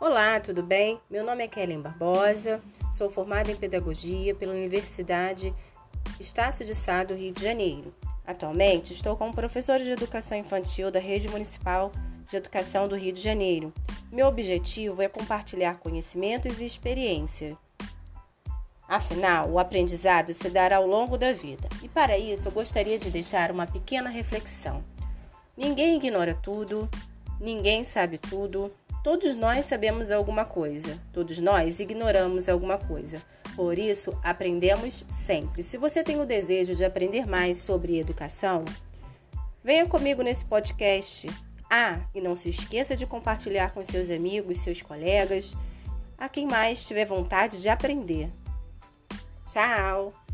Olá, tudo bem? Meu nome é Kellen Barbosa, sou formada em Pedagogia pela Universidade Estácio de Sá do Rio de Janeiro. Atualmente estou como professora de Educação Infantil da Rede Municipal de Educação do Rio de Janeiro. Meu objetivo é compartilhar conhecimentos e experiência. Afinal, o aprendizado se dará ao longo da vida. E para isso, eu gostaria de deixar uma pequena reflexão. Ninguém ignora tudo, ninguém sabe tudo, Todos nós sabemos alguma coisa, todos nós ignoramos alguma coisa. Por isso, aprendemos sempre. Se você tem o desejo de aprender mais sobre educação, venha comigo nesse podcast. Ah, e não se esqueça de compartilhar com seus amigos, seus colegas, a quem mais tiver vontade de aprender. Tchau!